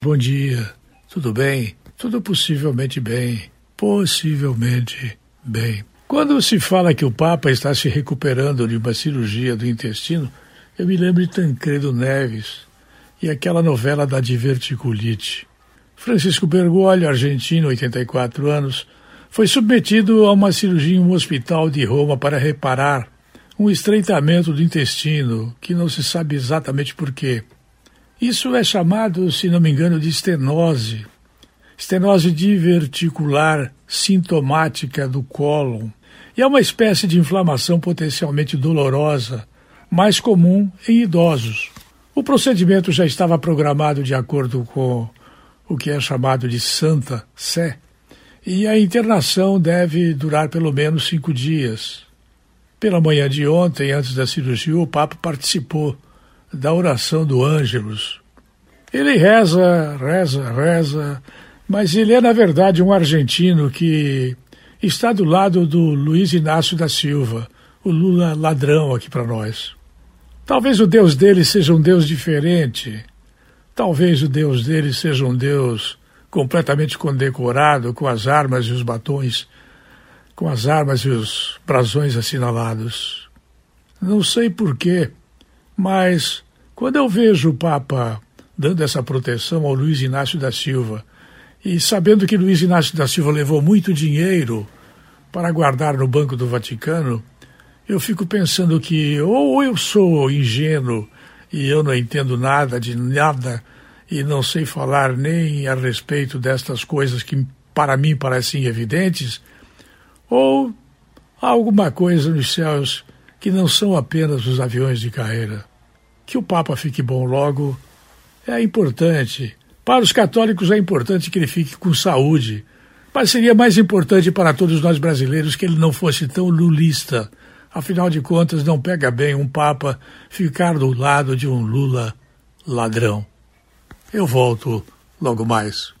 Bom dia, tudo bem? Tudo possivelmente bem, possivelmente bem. Quando se fala que o Papa está se recuperando de uma cirurgia do intestino, eu me lembro de Tancredo Neves e aquela novela da diverticulite. Francisco Bergoglio, argentino, 84 anos, foi submetido a uma cirurgia em um hospital de Roma para reparar um estreitamento do intestino, que não se sabe exatamente por quê. Isso é chamado, se não me engano, de estenose. Estenose diverticular sintomática do cólon. E é uma espécie de inflamação potencialmente dolorosa, mais comum em idosos. O procedimento já estava programado de acordo com o que é chamado de Santa Sé, e a internação deve durar pelo menos cinco dias. Pela manhã de ontem, antes da cirurgia, o Papa participou da oração do Ângelus. Ele reza, reza, reza, mas ele é, na verdade, um argentino que está do lado do Luiz Inácio da Silva, o Lula ladrão aqui para nós. Talvez o Deus dele seja um Deus diferente. Talvez o Deus dele seja um Deus completamente condecorado com as armas e os batons, com as armas e os brasões assinalados. Não sei porquê, mas quando eu vejo o Papa dando essa proteção ao Luiz Inácio da Silva, e sabendo que Luiz Inácio da Silva levou muito dinheiro para guardar no Banco do Vaticano, eu fico pensando que ou eu sou ingênuo e eu não entendo nada de nada e não sei falar nem a respeito destas coisas que para mim parecem evidentes, ou há alguma coisa nos céus que não são apenas os aviões de carreira. Que o Papa fique bom logo é importante. Para os católicos é importante que ele fique com saúde. Mas seria mais importante para todos nós brasileiros que ele não fosse tão lulista. Afinal de contas, não pega bem um Papa ficar do lado de um Lula ladrão. Eu volto logo mais.